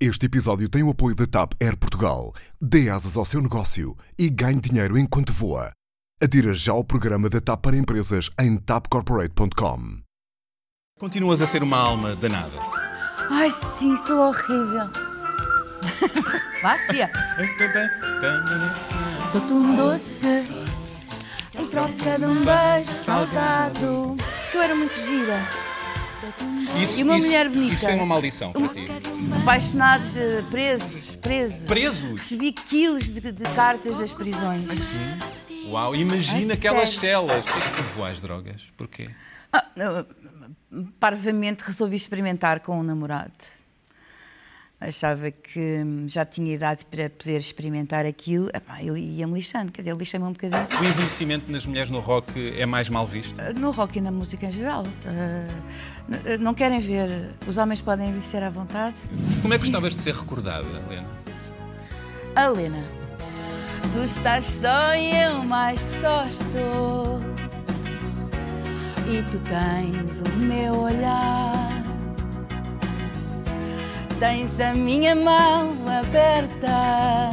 Este episódio tem o apoio da TAP Air Portugal. Dê asas ao seu negócio e ganhe dinheiro enquanto voa. Adira já ao programa da TAP para empresas em tapcorporate.com. Continuas a ser uma alma danada. Ai, sim, sou horrível. Vá, Sofia. Dou-te um doce em troca de um beijo salgado. Eu era muito gira. Isso, E uma isso- mulher bonita. Isso é uma maldição para ti. Apaixonados, eh, presos, presos. Presos? Recebi quilos de, de cartas das prisões. Sim. Uau, imagina Ai, aquelas sério? celas. Porquê que levou às drogas? Porquê? Ah, eu, parvamente resolvi experimentar com um namorado. Achava que hum, já tinha idade para poder experimentar aquilo. Ele ia-me lixando, quer dizer, ele lixa-me um bocadinho. O envelhecimento nas mulheres no rock é mais mal visto? No rock e na música em geral. Ah, não querem ver. Os homens podem envelhecer à vontade. Como é que gostavas de ser recordada, Helena? A Lena. Tu estás só e eu mais só estou. E tu tens o meu olhar. Tens a minha mão aberta.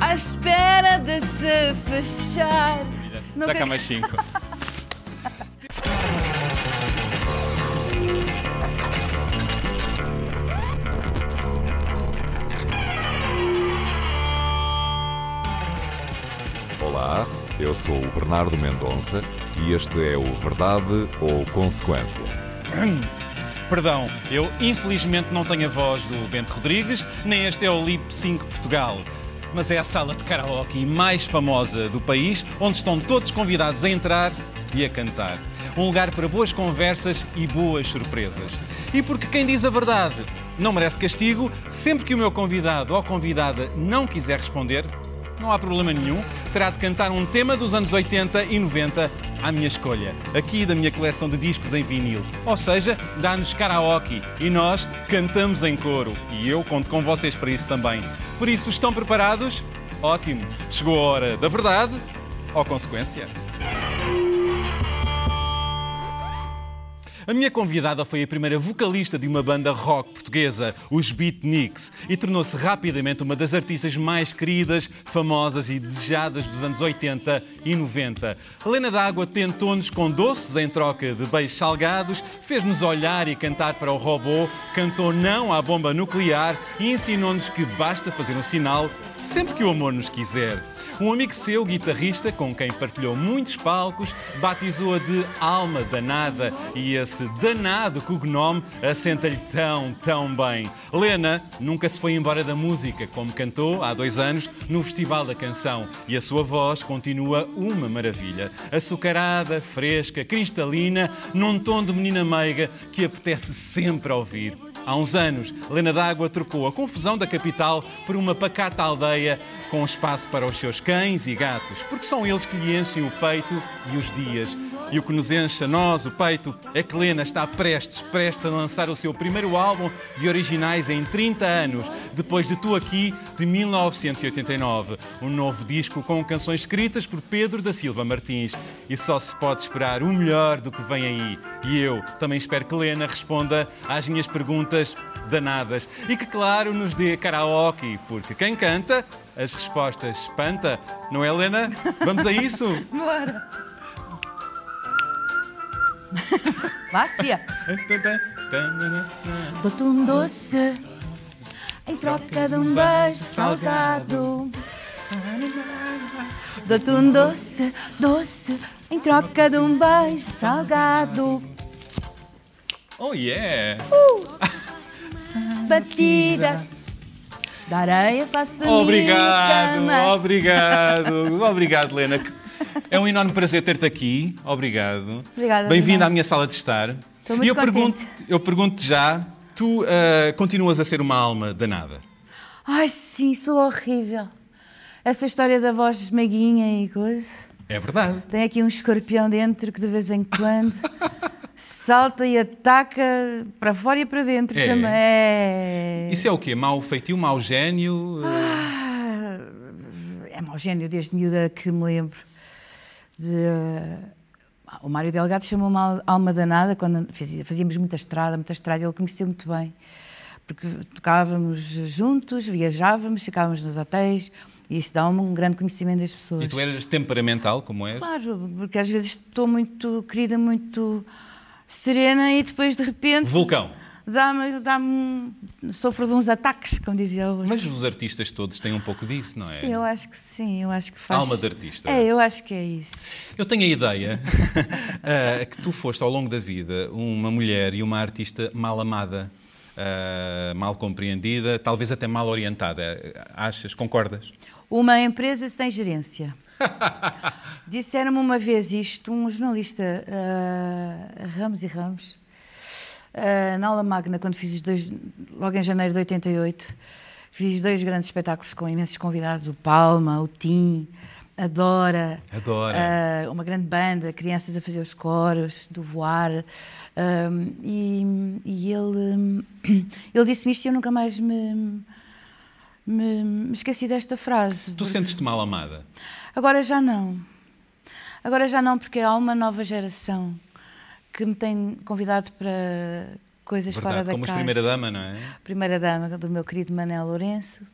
À espera de se fechar. Dá Nunca- cá mais cinco. Olá, eu sou o Bernardo Mendonça e este é o Verdade ou Consequência. Perdão, eu infelizmente não tenho a voz do Bento Rodrigues, nem este é o Lip 5 Portugal. Mas é a sala de karaoke mais famosa do país, onde estão todos convidados a entrar e a cantar. Um lugar para boas conversas e boas surpresas. E porque quem diz a verdade não merece castigo, sempre que o meu convidado ou convidada não quiser responder, não há problema nenhum, terá de cantar um tema dos anos 80 e 90 à minha escolha, aqui da minha coleção de discos em vinil. Ou seja, dá-nos karaoke e nós cantamos em coro. E eu conto com vocês para isso também. Por isso, estão preparados? Ótimo! Chegou a hora da verdade ou consequência? A minha convidada foi a primeira vocalista de uma banda rock portuguesa, os Beatniks, e tornou-se rapidamente uma das artistas mais queridas, famosas e desejadas dos anos 80 e 90. Helena D'Água tentou-nos com doces em troca de beijos salgados, fez-nos olhar e cantar para o robô, cantou não à bomba nuclear e ensinou-nos que basta fazer um sinal sempre que o amor nos quiser. Um amigo seu, guitarrista, com quem partilhou muitos palcos, batizou-a de Alma Danada e esse danado cognome assenta-lhe tão, tão bem. Lena nunca se foi embora da música, como cantou há dois anos no Festival da Canção, e a sua voz continua uma maravilha. Açucarada, fresca, cristalina, num tom de menina meiga que apetece sempre ouvir. Há uns anos, Lena D'Água trocou a confusão da capital por uma pacata aldeia com espaço para os seus cães e gatos, porque são eles que lhe enchem o peito e os dias. E o que nos enche a nós o peito é que Lena está prestes, prestes a lançar o seu primeiro álbum de originais em 30 anos, depois de Tu Aqui, de 1989. Um novo disco com canções escritas por Pedro da Silva Martins. E só se pode esperar o melhor do que vem aí. E eu também espero que Lena responda às minhas perguntas danadas. E que, claro, nos dê karaoke, porque quem canta, as respostas espanta. Não é, Lena? Vamos a isso? Bora. Vá, Sofia. Dou-te um doce em troca de um beijo salgado. Dou-te um doce, doce em troca de um beijo salgado. Oh, yeah! Batida da areia faço Obrigado, cama. obrigado, obrigado, Lena. É um enorme prazer ter-te aqui. Obrigado. Obrigada, Bem-vinda Lena. à minha sala de estar. Estou muito e eu contente. pergunto, eu pergunto já, tu ah, continuas a ser uma alma danada? Ai, sim, sou horrível. Essa história da voz meiguinha e coisa. É verdade. Tem aqui um escorpião dentro que de vez em quando salta e ataca para fora e para dentro É? também. É. Isso é o quê? Mau feitio, mau gênio? Ah, é mau gênio desde miúda que me lembro. De, o Mário Delgado chamou-me al- alma danada quando fazíamos muita estrada, muita estrada, ele conheceu muito bem. porque tocávamos juntos, viajávamos, ficávamos nos hotéis, e isso dá um grande conhecimento das pessoas. E tu eras temperamental, como és? Claro, porque às vezes estou muito querida, muito serena e depois de repente. Vulcão. Dá-me, dá-me, sofro de uns ataques, como dizia o. Mas os artistas todos têm um pouco disso, não é? Sim, eu acho que sim, eu acho que faz. Alma de artista. É, eu acho que é isso. Eu tenho a ideia uh, que tu foste ao longo da vida uma mulher e uma artista mal amada, uh, mal compreendida, talvez até mal orientada. Achas? Concordas? Uma empresa sem gerência. Disseram-me uma vez isto, um jornalista, uh, Ramos e Ramos, uh, na aula magna, quando fiz os dois, logo em janeiro de 88, fiz dois grandes espetáculos com imensos convidados, o Palma, o Tim, a Dora, Adora. uh, uma grande banda, crianças a fazer os coros, do voar, um, e, e ele, ele disse-me isto e eu nunca mais me, me, me esqueci desta frase. Tu sentes-te mal amada? Agora já não. Agora já não, porque há uma nova geração que me tem convidado para coisas Verdade, fora da como caixa. primeira-dama, não é? Primeira dama do meu querido Manel Lourenço.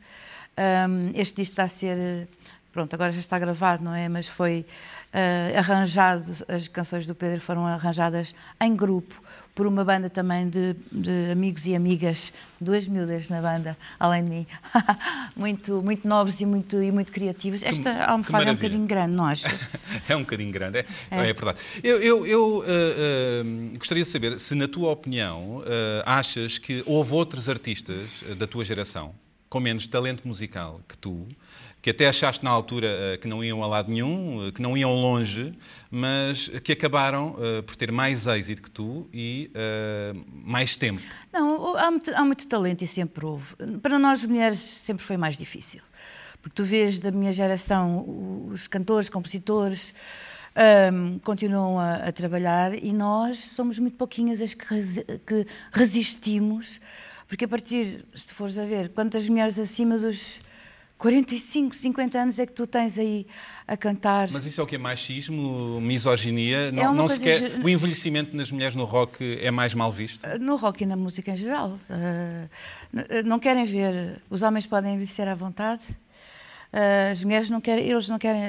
Um, este disco está a ser, pronto, agora já está gravado, não é? Mas foi uh, arranjado, as canções do Pedro foram arranjadas em grupo por uma banda também de, de amigos e amigas, duas miúdas na banda, além de mim, muito, muito nobres e muito, e muito criativas. Esta almofada é um bocadinho grande, não achas? É um bocadinho grande, é, é. verdade. Eu, eu- eu, ah, ah, gostaria de saber se, na tua opinião, achas que houve outros artistas da tua geração com menos talento musical que tu, que até achaste na altura ah, que não iam a lado nenhum, ah, que não iam longe, mas que acabaram ah, por ter mais êxito que tu e mais tempo. Não, há muito, há muito talento e sempre houve. Para nós mulheres sempre foi mais difícil. Porque tu vês da minha geração os cantores, compositores hum, continuam a, a trabalhar e nós somos muito pouquinhas as que, resi- que resistimos. Porque a partir, se fores a ver, quantas mulheres acima dos 45, 50 anos é que tu tens aí a cantar? Mas isso é o que é machismo, misoginia? Não, uma não coisa se quer- ge- O envelhecimento nas mulheres no rock é mais mal visto? No rock e na música em geral. Uh, n- não querem ver. Os homens podem envelhecer à vontade. Uh, as mulheres não querem. Eles não querem.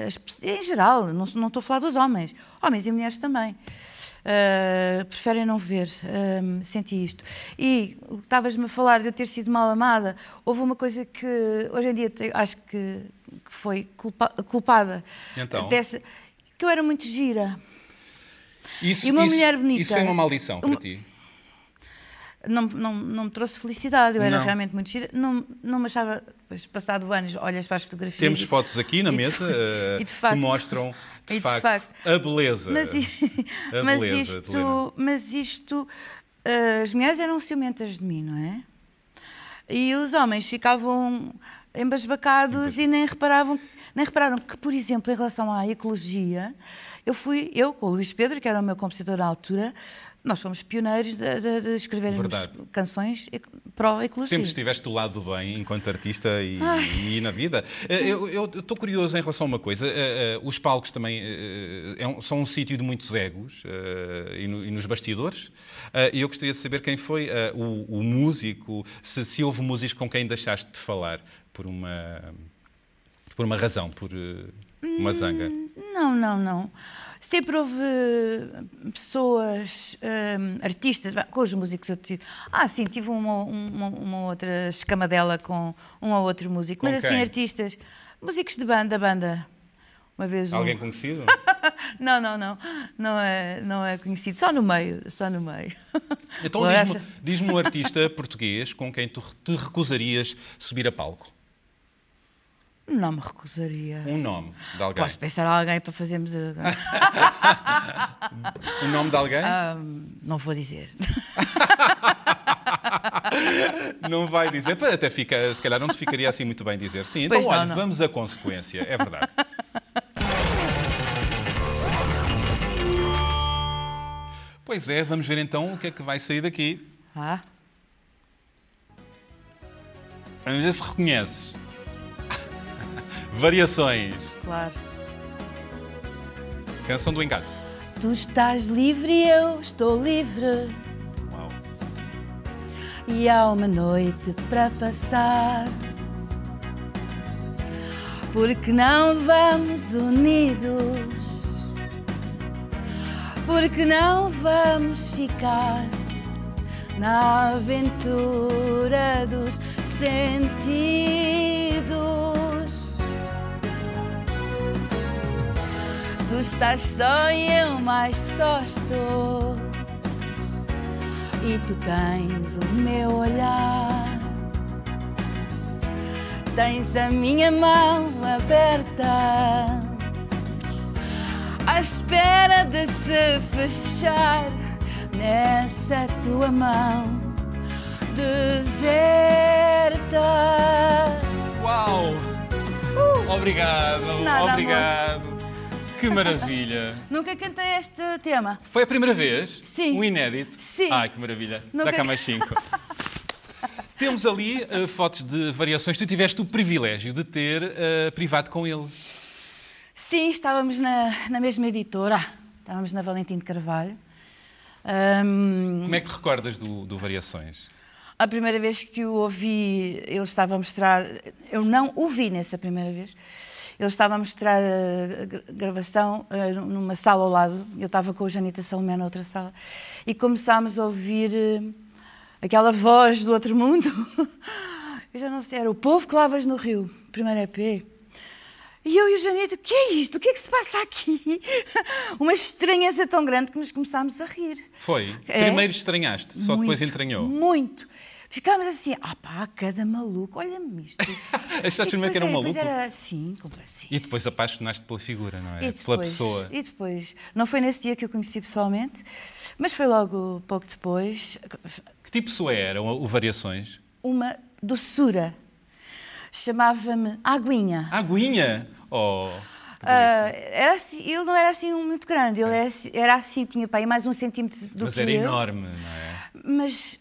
em geral, não, não estou a falar dos homens. Homens e mulheres também. Uh, preferem não ver. Um, senti isto. E estavas-me a falar de eu ter sido mal amada, houve uma coisa que hoje em dia acho que, que foi culpa- culpada Então? dessa. que eu era muito gira. Isso, E uma isso- mulher bonita? Isso é uma maldição para Uma- ti? Não, não, não me trouxe felicidade, eu era Não. realmente muito gira. Não, não me achava, depois, passado anos, olhas para as fotografias. Temos e- fotos aqui na mesa eh, de facto- que mostram, de, de facto, a beleza. Mas, A mas beleza Helena. isto, mas isto, eh, as mulheres eram ciumentas de mim, não é? E os homens ficavam embasbacados e nem reparavam, nem repararam que, por exemplo, em relação à ecologia, eu fui, eu com o Luís Pedro, que era o meu compositor na altura, nós fomos pioneiros de, de, de escrevermos Verdade. canções ec- pró-ecologia. Sempre estiveste do lado do bem enquanto artista e, e na vida. Eh, Eu estou curioso em relação a uma coisa. Eh, eh, Os palcos também é são um sítio de muitos egos e, no- e nos bastidores. E eu gostaria de saber quem foi o, o músico, se, se houve músicos com quem deixaste de falar por uma, por uma razão, por eh, uma zanga. Não, não, não. Sempre houve eh, pessoas, hum, artistas, com os músicos eu tive. Ah, sim, tive uma, uma, uma outra escamadela com um ou outro músico. Com Mas assim, quem? artistas, músicos de banda, banda. Uma vez um. Alguém conhecido? Não, não, não. Não é, não é conhecido. Só no meio, só no meio. Então diz-me diz-me um artista português com quem tu te recusarias subir a palco. Não me recusaria. Um nome de alguém. Posso pensar alguém para fazermos. Um nome de alguém? Hum, não vou dizer. Não vai dizer. Até fica, se calhar não te ficaria assim muito bem dizer. Sim, então Pois não, olha, não. vamos à consequência. É verdade. Pois é, vamos ver então o que é que vai sair daqui. Ah, Vamos ver se reconheces. Variações. claro. Canção do engate. Tu estás livre e eu estou livre. Uau. e há uma noite para passar. Porque não vamos unidos? Porque não vamos ficar na aventura dos sentidos? Tu estás só e eu mais só estou e tu tens o meu olhar. Tens a minha mão aberta, à espera de se fechar nessa tua mão deserta. Uau! Obrigado, Nada, obrigado. Que maravilha. Nunca cantei este tema. Foi a primeira vez? Sim. Um inédito? Sim. Ai, que maravilha. Nunca- Dá cá mais cinco. Temos ali eh, fotos de variações. Tu tiveste o privilégio de ter eh, privado com ele. Sim, estávamos na, na mesma editora. Estávamos na Valentim de Carvalho. Ahm, Como é que te recordas do, do Variações? A primeira vez que o ouvi, ele estava a mostrar. Eu não o vi nessa primeira vez. Ele estava a mostrar a gra- gravação eh, numa sala ao lado. Eu estava com a Janita Salomé na outra sala. E começámos a ouvir eh, aquela voz do outro mundo. Eu já não sei, era o povo que lavas no rio, primeiro EP. E eu e o Janita, o que é isto? O que é que se passa aqui? Uma estranheza tão grande que nos começámos a rir. Foi? É. Primeiro estranhaste, só depois Muito, entranhou. Muito. Ficámos assim, ah pá, cada maluco, olha-me isto. Achaste primeiro que era um depois maluco? Era, sim, completamente. E depois apaixonaste pela figura, não é? E Pela depois, pessoa. E depois, não foi nesse dia que eu conheci pessoalmente, mas foi logo pouco depois, Que tipo de pessoa era o Variações? uma doçura. Chamava-me Aguinha. Aguinha! Oh! Ah, era assim, ele não era assim muito grande, ele era assim, era assim, tinha para aí mais um centímetro do Mas que era eu. enorme, não é? Mas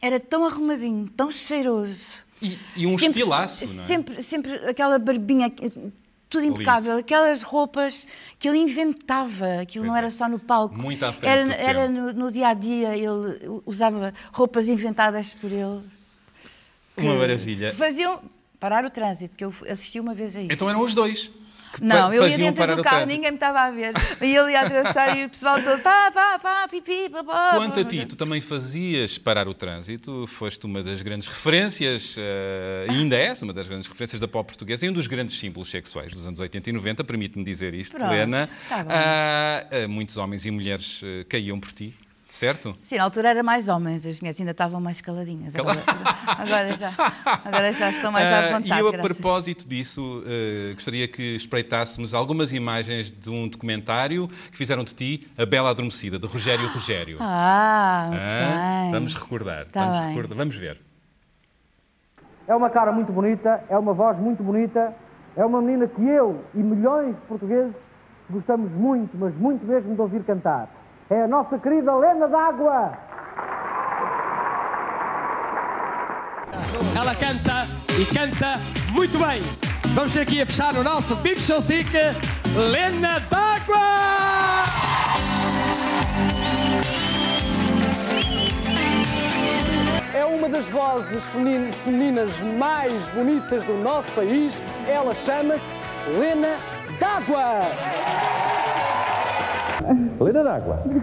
era tão arrumadinho, tão cheiroso. E, e um Sempre- estilaço, não é? Sempre, sempre aquela barbinha, tudo impecável, aquelas roupas que ele inventava, aquilo Pois não é. era só no palco. Muito à frente Era, era no, no dia a dia, ele usava roupas inventadas por ele. Uma maravilha. Faziam parar o trânsito, que eu assisti uma vez a isso. Então eram os dois. Não, eu ia dentro do carro, ninguém me estava a ver. E ele ia atravessar e o pessoal todo pá, pá, pá, pipi, pá, pá. Quanto a ti, tu também fazias parar o trânsito, foste uma das grandes referências, e ainda és uma das grandes referências da pop portuguesa e um dos grandes símbolos sexuais dos anos 80 e 90, permite-me dizer isto, Pronto, Helena. tá ah, muitos homens e mulheres eh, caíam por ti, certo? Sim, na altura era mais homens, as mulheres ainda estavam mais caladinhas. Agora, agora já, agora já estão mais à Ah, vontade. e eu, a graças. propósito disso, eh, gostaria que espreitássemos algumas imagens de um documentário que fizeram de ti A Bela Adormecida, de Rogério Rogério. Ah, muito Ah, bem. Vamos recordar, Tá vamos bem. recordar, vamos ver. É uma cara muito bonita, é uma voz muito bonita, é uma menina que eu e milhões de portugueses gostamos muito, mas muito mesmo de ouvir cantar. É a nossa querida Lena d'Água. Ela canta e canta muito bem. Vamos ter aqui a fechar o nosso Big Show Sick, Lena d'Água! É uma das vozes femini- femininas mais bonitas do nosso país. Ela chama-se Lena d'Água. Lena d'Água. Sempre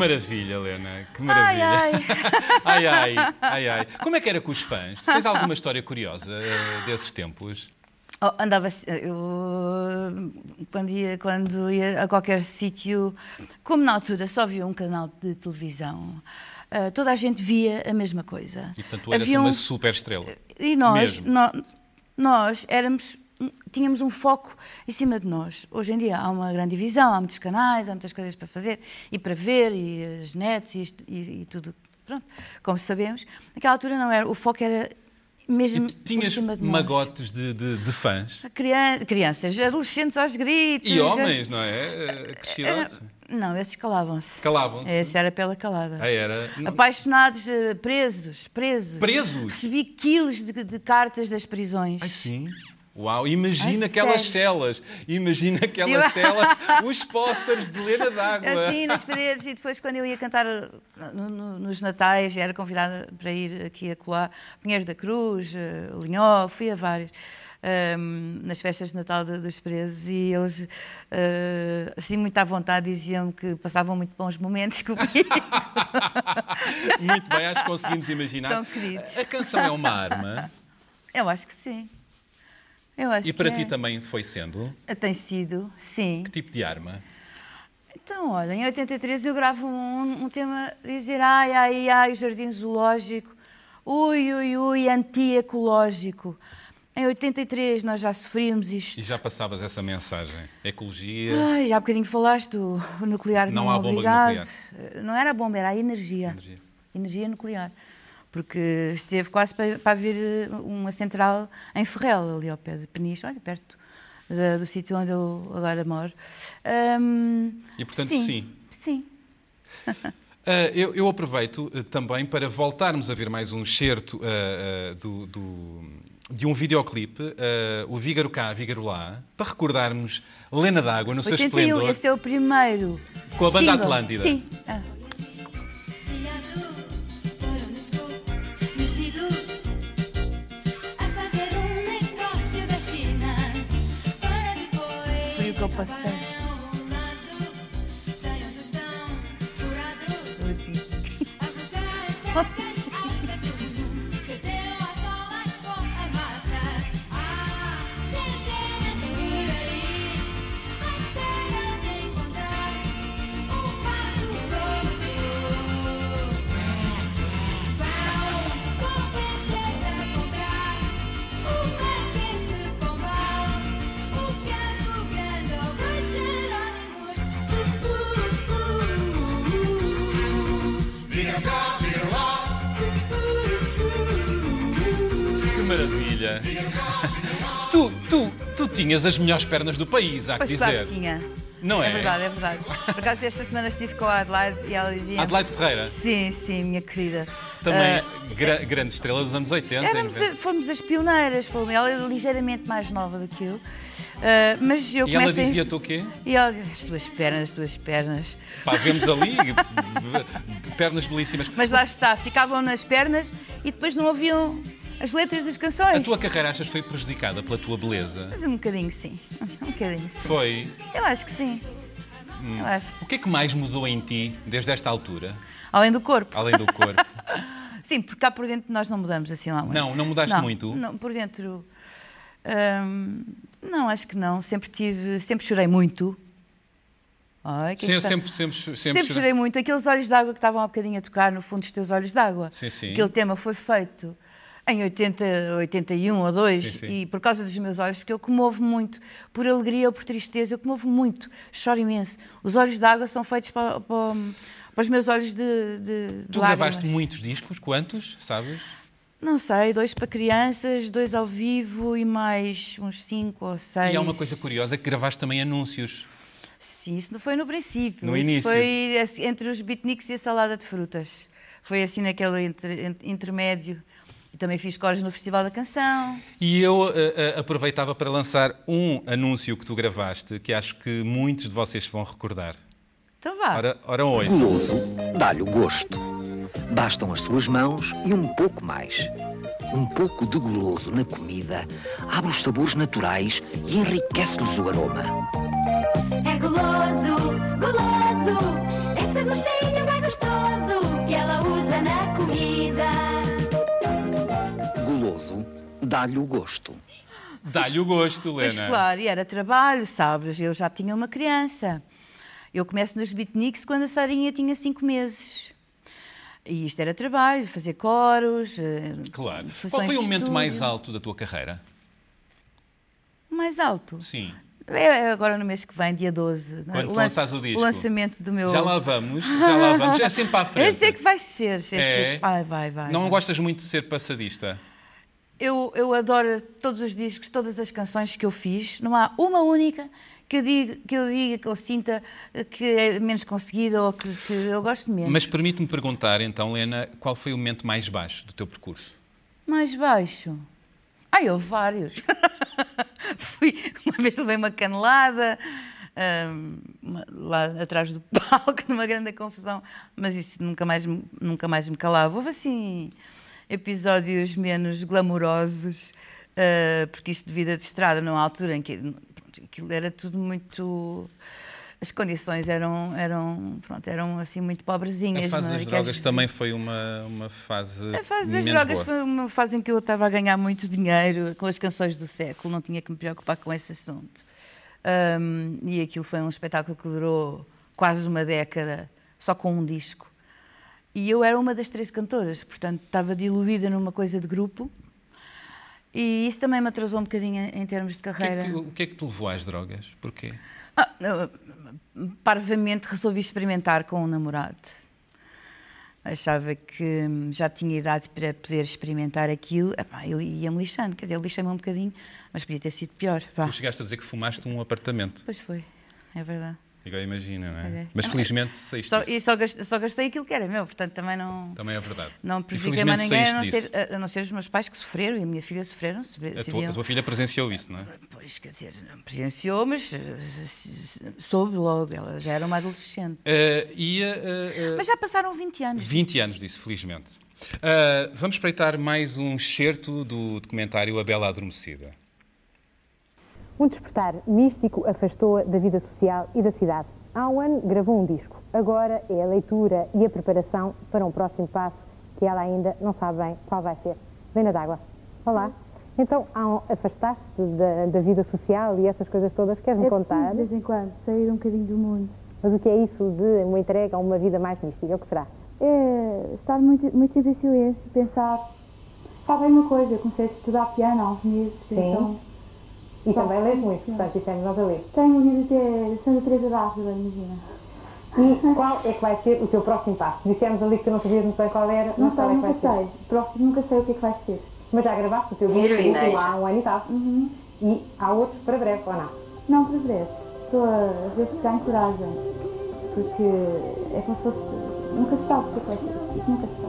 maravilha, Helena, que Ai, maravilha. ai. ai, ai, ai, ai. Como é que era com os fãs? Tu tens alguma história curiosa eh, desses tempos? Oh, andava eu quando ia, quando ia a qualquer sítio, como na altura só havia um canal de televisão, ah, toda a gente via a mesma coisa. E portanto tu eras Havia uma um- super estrela. E nós, Mesmo. nó- nós éramos tínhamos um foco em cima de nós. Hoje em dia há uma grande divisão, há muitos canais, há muitas coisas para fazer e para ver, e as nets e, isto- e- e tudo. Pronto, como sabemos. Naquela altura não era, o foco era mesmo E tinhas de magotes de, de, de fãs. Crian- crianças, adolescentes aos gritos. E homens, não é? Crescidos. Não, esses calavam-se. Calavam-se. Esse era pela calada. Ah, era. Apaixonados, eh, presos, presos. Presos? Recebi quilos de, de cartas das prisões. Ai, sim. Uau, imagina Ai, aquelas sério? celas. Imagina aquelas celas, os pósteres de Lena d'Água. Assim, nas paredes, e depois quando eu ia cantar eh, no- no- nos Natais, era convidada para ir aqui a colar Pinheiro da Cruz, eh, Linhó, fui a vários. ehm, nas festas de Natal de- dos presos e eles, eh, assim, muito à vontade, diziam que passavam muito bons momentos comigo. Muito bem, acho que conseguimos imaginar. Tão queridos. A canção é uma arma Eu acho que sim. Eu acho e para ti é. também foi sendo. Tem sido, sim. Que tipo de arma? Então, olha, em 83 eu gravo um, um tema dizer ai, ai, ai, jardim zoológico, ui, ui, ui, anti-ecológico. Em 83 nós já sofríamos isto. E já passavas essa mensagem. Ecologia. Ai, já há bocadinho falaste, o, o nuclear Não não, há bomba obrigado. Não era bomba, era a energia. Energia. Energia nuclear. Porque esteve quase para, para vir eh, uma central em Ferrel, ali ao pé de Peniche, olha, perto da- do sítio onde eu agora moro. Ahm, E, portanto, sim. Sim. Ah, eu, eu aproveito ah, também para voltarmos a ver mais um excerto ah, do, do- de um videoclipe, o Vígaro cá, Vígaro lá, para recordarmos Lena d'Água no seu 81, esplendor. esse é o primeiro. Com a banda single. Atlântida. Sim. Ah. Que eu passei. Tinhas as melhores pernas do país, há que Pois claro dizer. que tinha. Não é? É verdade, é verdade. Por acaso, esta semana estive com a Adelaide e ela dizia. Adelaide Ferreira, Sim, sim, minha querida. também Ah, gra- grande estrela dos anos 80. éramos, a- fomos as pioneiras, fomos. ela era ligeiramente mais nova do que eu. Ah, mas eu E ela dizia-te o quê? E ela dizia, as tuas pernas, as tuas pernas. Pá, vemos ali pernas belíssimas. Mas lá está, ficavam nas pernas e depois não ouviam as letras das canções. A tua carreira achas foi prejudicada pela tua beleza? Mas um bocadinho sim. Um bocadinho sim. Foi. Eu acho que sim. Eu acho. O que é que mais mudou em ti desde esta altura, Além do corpo. além do corpo? Sim, porque cá por dentro nós não mudamos assim lá muito. Não, não mudaste Não, muito? Não, por dentro. hum, não, acho que não. Sempre tive. Sempre chorei muito. Ai, Sim, eu sempre, sempre, sempre, Sempre, chorei muito. Aqueles olhos d'água que estavam há bocadinho a tocar no fundo dos teus olhos d'água. Sim, sim. Aquele tema foi feito em 80, 81 ou 2 Sim, sim. e por causa dos meus olhos, porque eu comovo muito por alegria ou por tristeza, eu comovo muito, choro imenso. Os olhos d'água são feitos para, para, para os meus olhos de, de, de Tu lágrimas. gravaste muitos discos, quantos, sabes? Não sei, dois para crianças, dois ao vivo e mais uns cinco ou seis. E há uma coisa curiosa que gravaste também anúncios. Sim, isso não foi no princípio. No isso início. foi assim, entre os beatniks e a salada de frutas. Foi assim naquele entre- intermédio. E também fiz cores no Festival da Canção. E eu eh, eh, aproveitava para lançar um anúncio que tu gravaste, que acho que muitos de vocês vão recordar. Então vá. Ora, ora ouçam. Guloso dá-lhe o gosto. Bastam as suas mãos e um pouco mais. Um pouco de guloso na comida abre os sabores naturais e enriquece-lhes o aroma. É guloso, guloso, dá-lhe o gosto. Dá-lhe o gosto, Pois Lena. claro, e era trabalho, sabes? Eu já tinha uma criança. Eu começo nos beatniks quando a Sarinha tinha cinco meses. E isto era trabalho, fazer coros. eh, Claro. Qual foi o momento estúdio. mais alto da tua carreira? O mais alto. Sim. É agora no mês que vem, dia 12. não é? Quando lan- lançares o disco. lançamento do meu. Já lá vamos, já lá vamos. É sempre para a frente. Esse é que vai ser. É? é. Vai, vai, vai. Não vai. gostas muito de ser passadista? Eu, eu adoro todos os discos, todas as canções que eu fiz. Não há uma única que eu diga, que eu, diga, que eu sinta que é menos conseguida ou que, que eu gosto menos. Mas permite-me perguntar, então, Lena, qual foi o momento mais baixo do teu percurso? Mais baixo? Ai, houve vários. Fui, uma vez levei uma canelada uma- lá atrás do palco, numa grande confusão, mas isso nunca mais, nunca mais me calava. Houve assim episódios menos glamourosos, ah, porque isto de vida de estrada, numa altura em que pronto, aquilo era tudo muito. As condições eram, eram, pronto, eram assim muito pobrezinhas. A fase não é? das drogas também foi uma, uma fase. a fase das drogas boa. foi uma fase em que eu estava a ganhar muito dinheiro com as canções do século, não tinha que me preocupar com esse assunto. Ahm, e aquilo foi um espetáculo que durou quase uma década, só com um disco. E eu era uma das três cantoras, portanto estava diluída numa coisa de grupo. E isso também me atrasou um bocadinho em termos de O que, é carreira. que, o que é que te levou às drogas? Porquê? Ah, parvamente resolvi experimentar com um namorado. Achava que hum, já tinha idade para poder experimentar aquilo. Ele ia-me lixando, quer dizer, ele lixa-me um bocadinho, mas podia ter sido pior. Vá. Tu chegaste a dizer que fumaste um apartamento. Pois foi, é verdade. Imagina, não é? É. Mas felizmente saíste Só, e só gastei, só gastei aquilo que era meu, portanto também não, Também é verdade. não prejudiquei mais ninguém, a não, ser, a, a não ser os meus pais que sofreram e a minha filha sofreram. A tua, a tua filha presenciou isso, não é? Pois, quer dizer, não presenciou, mas eh, soube logo, ela já era uma adolescente. Eh, e eh, eh, Mas já passaram 20 anos. 20 anos disso, felizmente. Eh, vamos espreitar mais um excerto do documentário A Bela Adormecida. Um despertar místico afastou-a da vida social e da cidade. Há um ano gravou um disco. Agora é a leitura e a preparação para um próximo passo que ela ainda não sabe bem qual vai ser. Vena d'água. Olá. Então, há um afastar-se da, da vida social e essas coisas todas, queres-me É contar? de vez em quando, sair um bocadinho do mundo. Mas o que é isso de uma entrega a uma vida mais mística? O que será? É estar muito, muito em silêncio, pensar. Sabem uma coisa, eu comecei a estudar piano há uns meses, Sim. então E também lês muito, portanto, isso é nós a ler. tenho um livro de Santa Teresa d'Ávila, imagina. E qual é que vai ser o teu próximo passo? Dissemos ali que tu não sabias muito bem qual era, Não sei, é que nunca vai ser? sei. Próximo, nunca sei o que é que vai ser. Mas já gravaste o teu já. há um ano e tal. Uhum. E há outros para breve, ou não? Não para breve. Estou a ver se ganho coragem. Porque é como se fosse. Nunca se sabe o que é que vai ser. Isso nunca se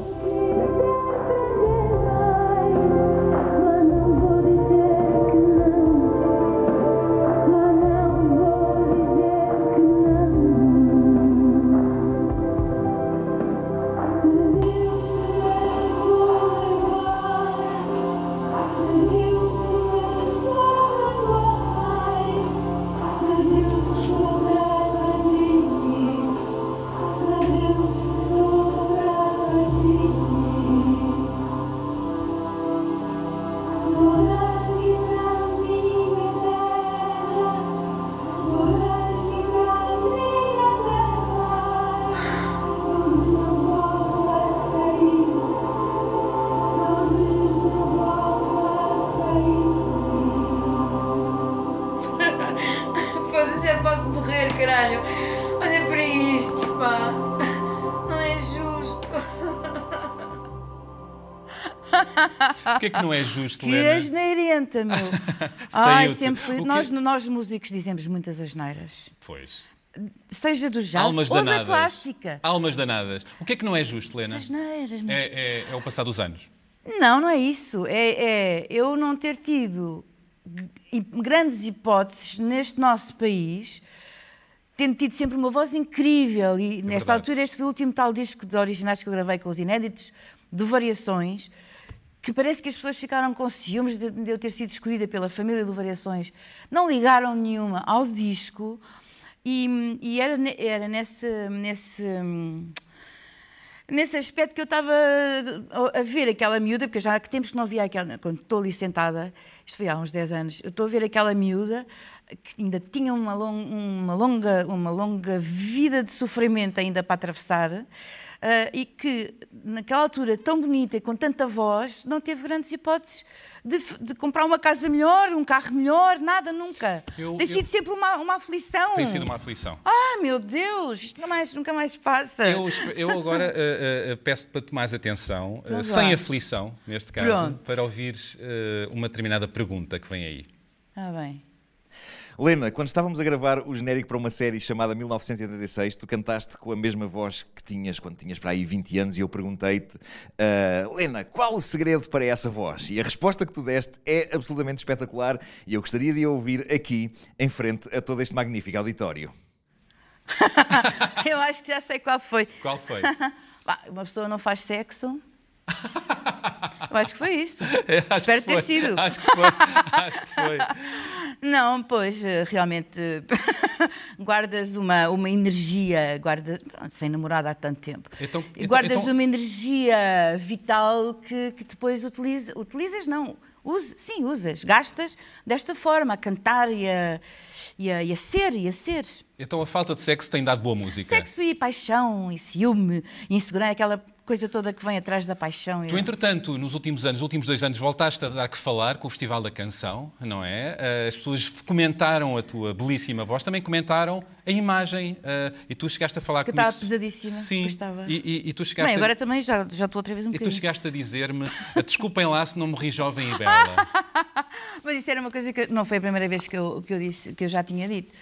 Porquê é que não é justo, Que Lena? asneirenta, meu. Ai, sempre fui. Nós, nós músicos dizemos muitas asneiras. Pois. Seja do jazz Almas ou da danadas. clássica. Almas danadas. O que é que não é justo, Lena? Asneiras, meu. É, é, é o passar dos anos. Não, não é isso. É, é eu não ter tido grandes hipóteses neste nosso país, tendo tido sempre uma voz incrível. E nesta verdade. altura, este foi o último tal disco de originais que eu gravei com os inéditos, de variações, que parece que as pessoas ficaram com ciúmes de, de eu ter sido escolhida pela família do Variações. Não ligaram nenhuma ao disco. E, e era, era nesse, nesse, nesse aspecto que eu estava a- ver aquela miúda, porque já há que tempos que não via aquela, quando estou ali sentada, isto foi há uns 10 anos, eu estou a ver aquela miúda que ainda tinha uma, uma longa, uma longa vida de sofrimento ainda para atravessar, e que, naquela altura tão bonita e com tanta voz, não teve grandes hipóteses de, de comprar uma casa melhor, um carro melhor, nada, nunca. Eu- Tem eu- sido sempre uma, uma aflição. Tem sido uma aflição. Ah, meu Deus, isto nunca mais, nunca mais passa. Eu, eu agora uh, uh, peço para tomares atenção, uh, sem aflição, neste caso, Pronto. para ouvires uma determinada pergunta que vem aí. Ah, bem. Lena, quando estávamos a gravar o genérico para uma série chamada 1986, tu cantaste com a mesma voz que tinhas quando tinhas para aí 20 anos e eu perguntei-te, ah, Lena, qual o segredo para essa voz? E a resposta que tu deste é absolutamente espetacular e eu gostaria de a ouvir aqui, em frente a todo este magnífico auditório. Eu acho que já sei qual foi. Qual foi? Uma pessoa não faz sexo. Eu acho que foi isso. Espero que ter foi. sido. Acho que foi. Acho que foi. Não, pois, eh, realmente guardas uma, uma energia, guarda, pronto, sem namorada há tanto tempo. Então- E então- guardas então- uma energia vital que, que depois utiliza, utilizas, não, usa, sim, usas, gastas desta forma, a cantar e a, e a, e a ser, e a ser. Então a falta de sexo tem dado boa música. Sexo e paixão, e ciúme, e insegurança, aquela coisa toda que vem atrás da paixão. Tu, entretanto, nos últimos anos, nos últimos dois anos, voltaste a dar que falar com o Festival da Canção, não é? Eh, As pessoas comentaram a tua belíssima voz, também comentaram a imagem eh, e tu chegaste a falar Que eu comigo. estava pesadíssima, Sim. estava. E, e- e tu chegaste Bem, a- agora também já, já estou outra vez um E tu bocadinho. chegaste a dizer-me, "Ah, desculpem lá se não morri jovem e bela. Mas isso era uma coisa que eu- não foi a primeira vez que eu, que eu disse, que eu já tinha dito.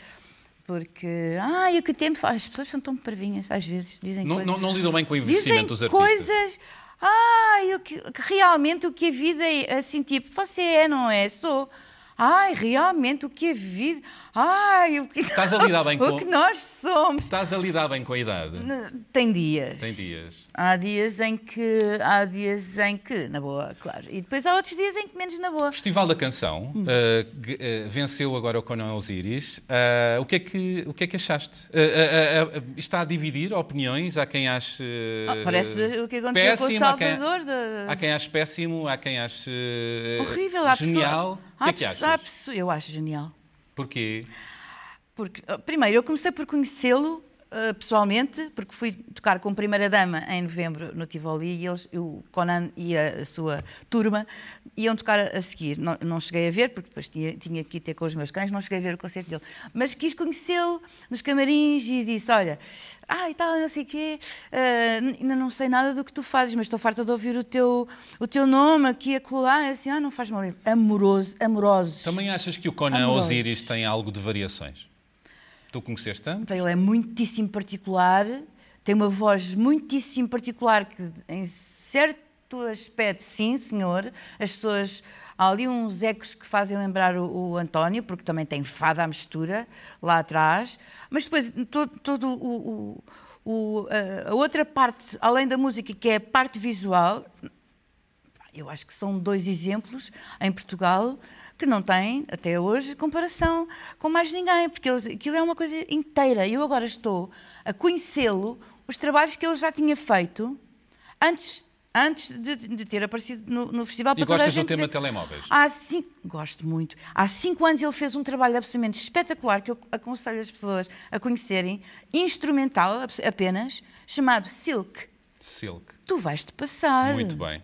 Porque, ai, o que tempo? As pessoas são tão parvinhas, às vezes, dizem Não, coisas. não, não lidam bem com o dizem envelhecimento dos artistas. coisas, ai, o que realmente o que a vida é, assim, tipo, você é, não é? Sou. Ai, realmente o que a vida, ai, o que, Estás a lidar bem o com- que nós somos. Estás a lidar bem com a idade. Tem dias. Tem dias. Há dias em que, há dias em que, na boa, claro. E depois há outros dias em que menos na boa. Festival da Canção Hum. g- eh, venceu agora o Conan Osiris. Eh, o, que é que, o que é que achaste? Está a dividir opiniões? Há quem ache. Ah, parece o que aconteceu com o péssimo, há quem- Salvador. Há quem ache péssimo, há quem ache Horrível, há genial. pessoa- o que há é que achas? Eu acho genial. Porquê? Porque, ah, primeiro, eu comecei por conhecê-lo ah, pessoalmente, porque fui tocar com Primeira Dama em novembro no Tivoli e eles, o Conan e a, a sua turma iam tocar a, a seguir. Não, não cheguei a ver, porque depois tinha, tinha que ir ter com os meus cães, não cheguei a ver o concerto dele. Mas quis conhecê-lo nos camarins e disse: Olha, ah, e tal, não sei o quê, ah, ainda não sei nada do que tu fazes, mas estou farta de ouvir o teu, o teu nome aqui, acolá. Assim, ah, não faz mal. Amoroso, amorosos. Também achas que o Conan Amorosos. Osiris tem algo de variações? Tu conheceste tanto? Ele é muitíssimo particular, tem uma voz muitíssimo particular que, em certo aspecto, sim, senhor, as pessoas. Há ali uns ecos que fazem lembrar o, o António, porque também tem fada à mistura lá atrás, mas depois todo, todo o, o- o- a- outra parte, além da música, que é a parte visual, eu acho que são dois exemplos em Portugal que não têm, até hoje, comparação com mais ninguém, porque eles, aquilo é uma coisa inteira. Eu agora estou a conhecê-lo, os trabalhos que ele já tinha feito antes, antes de, de ter aparecido no, no festival. E para gostas do tema telemóveis? Há cinco, gosto muito. Há cinco anos ele fez um trabalho absolutamente espetacular que eu aconselho as pessoas a conhecerem, instrumental apenas, chamado Silk. Silk. Tu vais-te passar. Muito bem.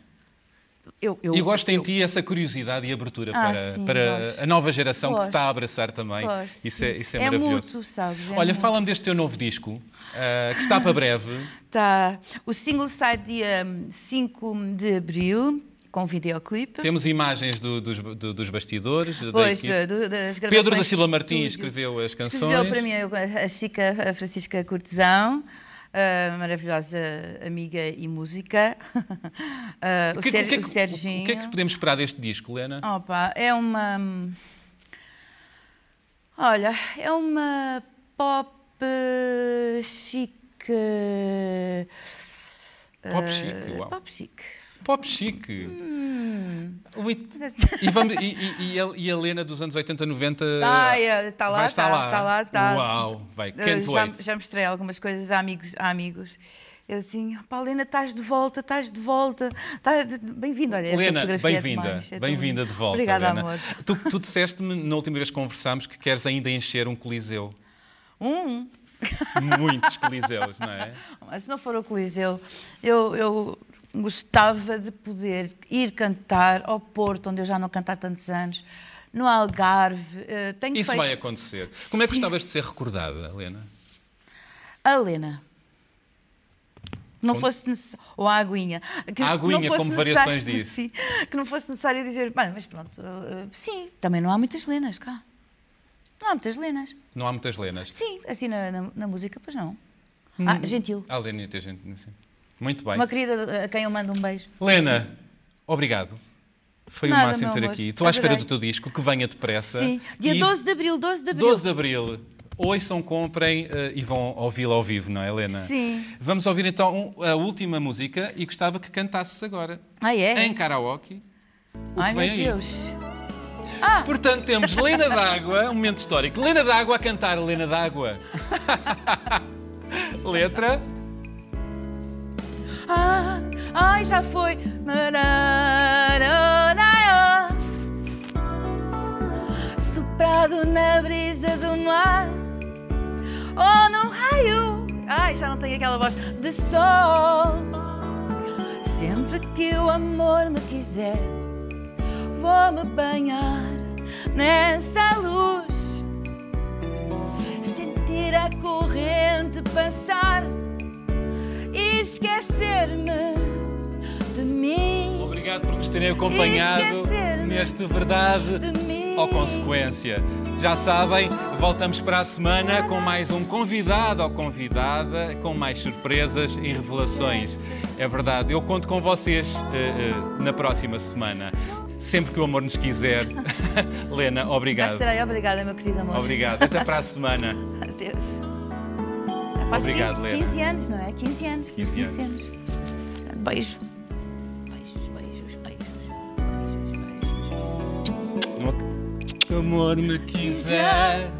Eu, eu, e gosto em eu- ti essa curiosidade e abertura Ah, para, sim, para gosto. a nova geração que te está a Gosto. abraçar também. Gosto, isso é, isso é, É maravilhoso. mútuo, sabes? É Olha, fala-me deste teu novo disco, ah, que está para breve. Tá. O single sai dia hum, 5 de abril, com videoclipe. Temos imagens do- dos, do- dos bastidores. da Pois, eh, do- das Pedro gravações da de Silva Martins escreveu as canções. Escreveu para mim a a Chica, a Francisca Cortesão, a maravilhosa amiga e música. Ah, O o, que, é que- Ser- o que é o Serginho. o que é que podemos esperar deste disco, Lena? Opa, é uma. Olha, é uma pop eh, chique. Pop chique, uau. Pop chique. Pop chique. Hum. E, vamos, e, e- e Lena dos anos 80, 90 Ah, tá lá, vai estar tá, lá. tá lá, tá. Uau, vai, Eh, can't já, wait. já mostrei algumas coisas a amigos. A amigos. Eu assim, Paulina, estás de volta, estás de volta. Estás Bem-vinda, olha, esta Lena, fotografia é bem-vinda, é bem-vinda de volta. Obrigada, Lena. amor. Tu, tu disseste-me na última vez que conversámos que queres ainda encher um coliseu. Um? muitos coliseus, não é? Mas se não for o Coliseu, eu, eu gostava de poder ir cantar ao Porto, onde eu já não canto há tantos anos, no Algarve. eh, tenho Isso feito... vai acontecer. Como é que Sim. gostavas de ser recordada, Helena? A Lena. Que não fosse necessário. Ou a aguinha. Que, A aguinha, não como variações disso. Sim, que não fosse necessário dizer. "Bem, mas pronto, eh, sim, também não há muitas Lenas cá. Não há muitas Lenas. Não há muitas Lenas. Sim, assim na, na, na música, pois não. Ah, gentil. A Helena tem gente. sim. Muito bem. Uma querida a quem eu mando um beijo. Helena, obrigado. Foi Nada, o máximo ter amor. aqui. Estou à espera do teu disco, que venha depressa. Sim. Dia E 12 de abril, 12 de abril. 12 de Abril. Ouçam, comprem eh, e vão ouvi-lo ao vivo, não é, Helena? Sim. Vamos ouvir então um- a última música e gostava que cantasses agora. Ah, é? Em karaoke. Ai, meu aí. Deus. Portanto, temos Lena D'Água, um momento histórico. Lena D'Água a cantar Lena D'Água. Letra. Ah, ai, já foi. Mararararaia. Soprado na brisa do mar. Oh, no raio. Ai, já não tenho aquela voz de sol. Sempre que o amor me quiser, vou-me banhar nessa luz. Sentir a corrente passar esquecer-me de mim. Obrigado por nos terem acompanhado neste Verdade ou Consequência. Já sabem, voltamos para a semana com mais um convidado ou convidada, com mais surpresas e revelações. É verdade, eu conto com vocês eh, eh, na próxima semana. Sempre que o amor nos quiser. Lena, obrigado. estarei. Obrigada, meu querido amor. Obrigado. Até para a semana. Adeus. Faz Obrigado, 15, Lena. 15 anos, não é? 15 anos. 15 15 anos. Beijo. Beijos, beijos, beijos. O amor me quiser.